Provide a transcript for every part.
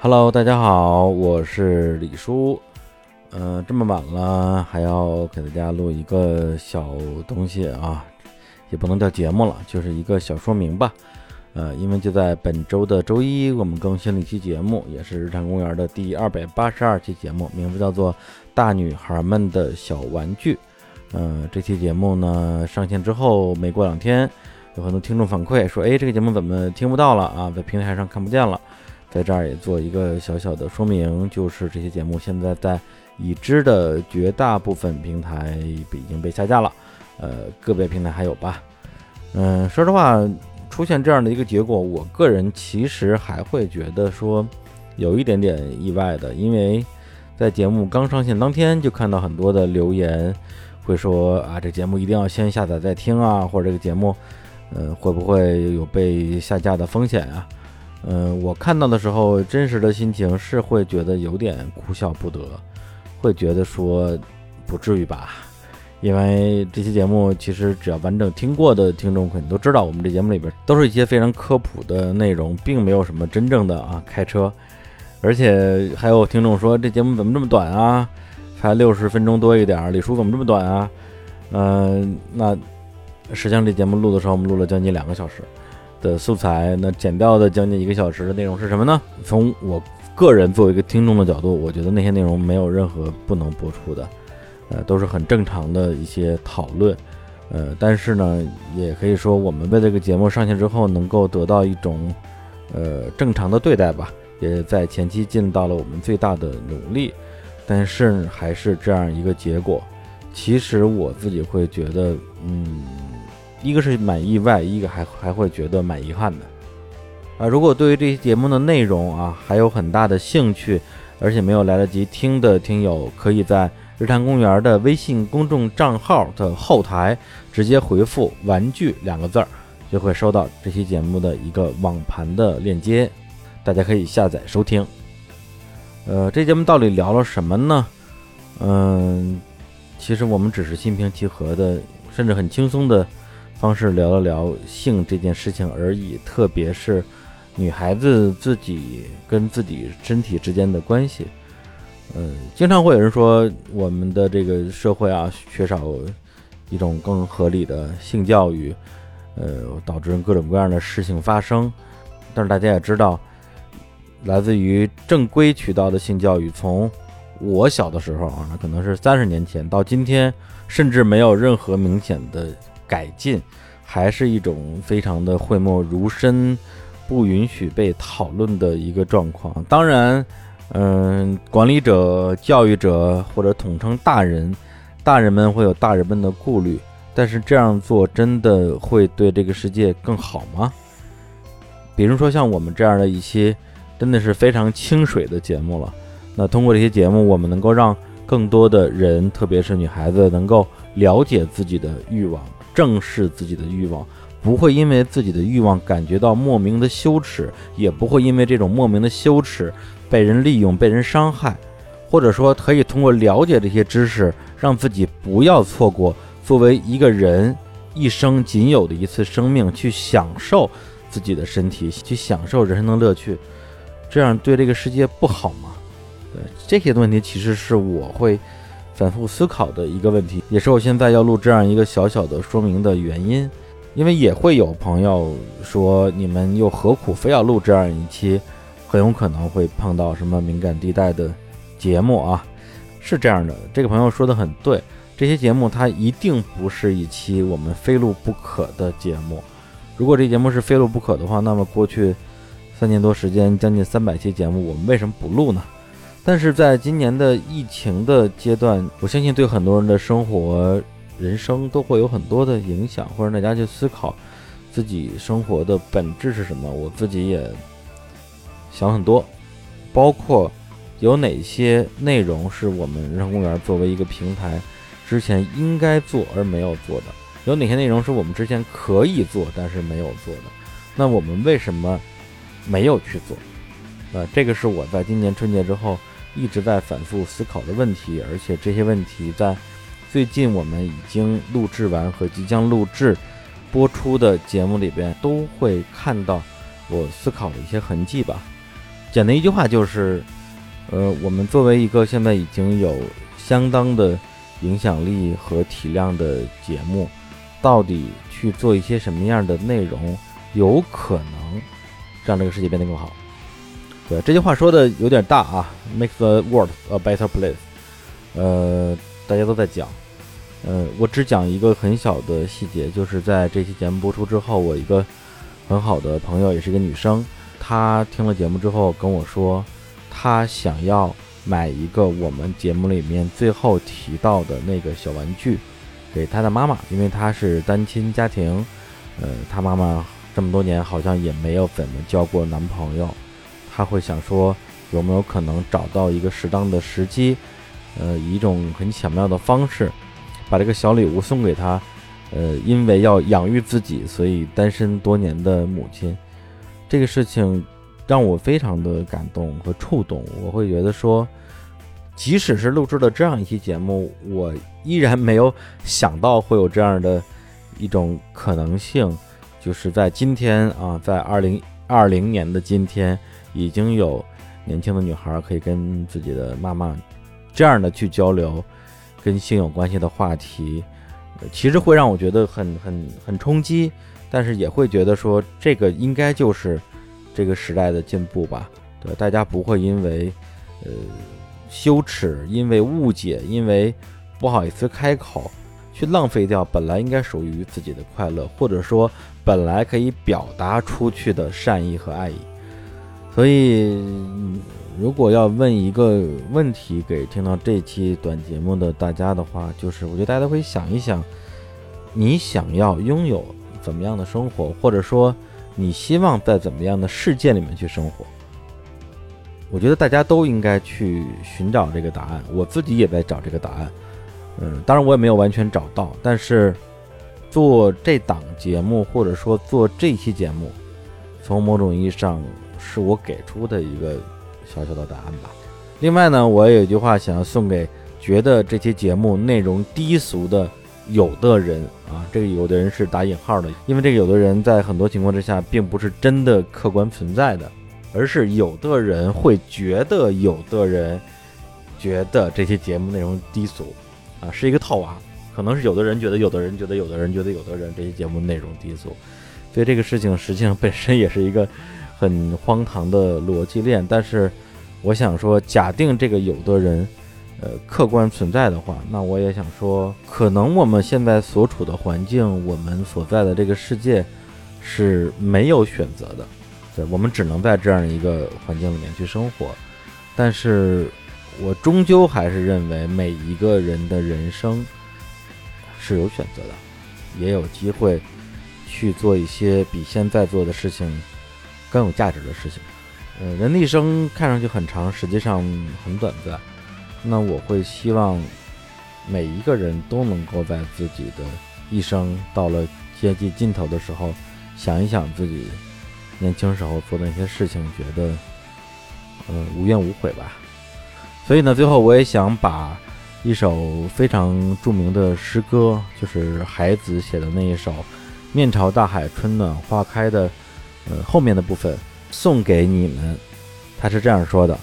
Hello，大家好，我是李叔。呃，这么晚了，还要给大家录一个小东西啊，也不能叫节目了，就是一个小说明吧。呃，因为就在本周的周一，我们更新了一期节目，也是日常公园的第二百八十二期节目，名字叫做《大女孩们的小玩具》。呃，这期节目呢上线之后，没过两天，有很多听众反馈说，哎，这个节目怎么听不到了啊？在平台上看不见了。在这儿也做一个小小的说明，就是这些节目现在在已知的绝大部分平台已经被下架了，呃，个别平台还有吧。嗯，说实话，出现这样的一个结果，我个人其实还会觉得说有一点点意外的，因为在节目刚上线当天就看到很多的留言，会说啊，这节目一定要先下载再听啊，或者这个节目，嗯，会不会有被下架的风险啊？嗯，我看到的时候，真实的心情是会觉得有点哭笑不得，会觉得说不至于吧？因为这期节目其实只要完整听过的听众肯定都知道，我们这节目里边都是一些非常科普的内容，并没有什么真正的啊开车。而且还有听众说这节目怎么这么短啊？才六十分钟多一点，李叔怎么这么短啊？嗯，那实际上这节目录的时候，我们录了将近两个小时。的素材，那剪掉的将近一个小时的内容是什么呢？从我个人作为一个听众的角度，我觉得那些内容没有任何不能播出的，呃，都是很正常的一些讨论，呃，但是呢，也可以说我们为这个节目上线之后能够得到一种呃正常的对待吧，也在前期尽到了我们最大的努力，但是还是这样一个结果，其实我自己会觉得，嗯。一个是蛮意外，一个还还会觉得蛮遗憾的，啊，如果对于这些节目的内容啊还有很大的兴趣，而且没有来得及听的听友，可以在日坛公园的微信公众账号的后台直接回复“玩具”两个字儿，就会收到这期节目的一个网盘的链接，大家可以下载收听。呃，这节目到底聊了什么呢？嗯，其实我们只是心平气和的，甚至很轻松的。方式聊了聊性这件事情而已，特别是女孩子自己跟自己身体之间的关系。嗯，经常会有人说我们的这个社会啊，缺少一种更合理的性教育，呃，导致各种各样的事情发生。但是大家也知道，来自于正规渠道的性教育，从我小的时候啊，那可能是三十年前到今天，甚至没有任何明显的。改进还是一种非常的讳莫如深，不允许被讨论的一个状况。当然，嗯，管理者、教育者或者统称大人，大人们会有大人们的顾虑。但是这样做真的会对这个世界更好吗？比如说像我们这样的一些真的是非常清水的节目了。那通过这些节目，我们能够让更多的人，特别是女孩子，能够了解自己的欲望。正视自己的欲望，不会因为自己的欲望感觉到莫名的羞耻，也不会因为这种莫名的羞耻被人利用、被人伤害，或者说可以通过了解这些知识，让自己不要错过作为一个人一生仅有的一次生命，去享受自己的身体，去享受人生的乐趣，这样对这个世界不好吗？对这些问题，其实是我会。反复思考的一个问题，也是我现在要录这样一个小小的说明的原因，因为也会有朋友说，你们又何苦非要录这样一期，很有可能会碰到什么敏感地带的节目啊？是这样的，这个朋友说的很对，这些节目它一定不是一期我们非录不可的节目。如果这节目是非录不可的话，那么过去三年多时间，将近三百期节目，我们为什么不录呢？但是在今年的疫情的阶段，我相信对很多人的生活、人生都会有很多的影响，或者大家去思考自己生活的本质是什么。我自己也想很多，包括有哪些内容是我们人生公园作为一个平台之前应该做而没有做的，有哪些内容是我们之前可以做但是没有做的，那我们为什么没有去做？呃，这个是我在今年春节之后。一直在反复思考的问题，而且这些问题在最近我们已经录制完和即将录制播出的节目里边都会看到我思考的一些痕迹吧。简单一句话就是，呃，我们作为一个现在已经有相当的影响力和体量的节目，到底去做一些什么样的内容，有可能让这个世界变得更好？对，这句话说的有点大啊，make the world a better place。呃，大家都在讲，呃，我只讲一个很小的细节，就是在这期节目播出之后，我一个很好的朋友，也是一个女生。她听了节目之后跟我说，她想要买一个我们节目里面最后提到的那个小玩具，给她的妈妈，因为她是单亲家庭，呃，她妈妈这么多年好像也没有怎么交过男朋友，他会想说有没有可能找到一个适当的时机，呃，以一种很巧妙的方式，把这个小礼物送给他，呃，因为要养育自己，所以单身多年的母亲。这个事情让我非常的感动和触动，我会觉得说，即使是录制了这样一期节目，我依然没有想到会有这样的一种可能性，就是在今天啊，在二零二零年的今天，已经有年轻的女孩可以跟自己的妈妈这样的去交流，跟性有关系的话题，其实会让我觉得很很很冲击。但是也会觉得说，这个应该就是这个时代的进步吧？对，大家不会因为呃羞耻、因为误解、因为不好意思开口，去浪费掉本来应该属于自己的快乐，或者说本来可以表达出去的善意和爱意。所以，如果要问一个问题给听到这期短节目的大家的话，就是我觉得大家会想一想，你想要拥有。怎么样的生活，或者说你希望在怎么样的世界里面去生活？我觉得大家都应该去寻找这个答案。我自己也在找这个答案。嗯，当然我也没有完全找到，但是做这档节目，或者说做这期节目，从某种意义上是我给出的一个小小的答案吧。另外呢，我有一句话想要送给觉得这期节目内容低俗的。有的人啊，这个有的人是打引号的，因为这个有的人在很多情况之下并不是真的客观存在的，而是有的人会觉得有的人觉得这些节目内容低俗啊，是一个套娃，可能是有的人觉得有的人觉得有的人觉得有的人这些节目内容低俗，所以这个事情实际上本身也是一个很荒唐的逻辑链。但是我想说，假定这个有的人。呃，客观存在的话，那我也想说，可能我们现在所处的环境，我们所在的这个世界是没有选择的，对，我们只能在这样一个环境里面去生活。但是，我终究还是认为，每一个人的人生是有选择的，也有机会去做一些比现在做的事情更有价值的事情。呃，人的一生看上去很长，实际上很短暂。那我会希望每一个人都能够在自己的一生到了接近尽头的时候，想一想自己年轻时候做的那些事情，觉得呃无怨无悔吧。所以呢，最后我也想把一首非常著名的诗歌，就是海子写的那一首《面朝大海，春暖花开》的呃后面的部分送给你们。他是这样说的。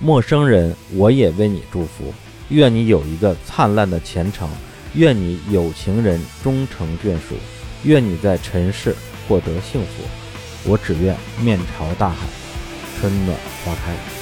陌生人，我也为你祝福，愿你有一个灿烂的前程，愿你有情人终成眷属，愿你在尘世获得幸福。我只愿面朝大海，春暖花开。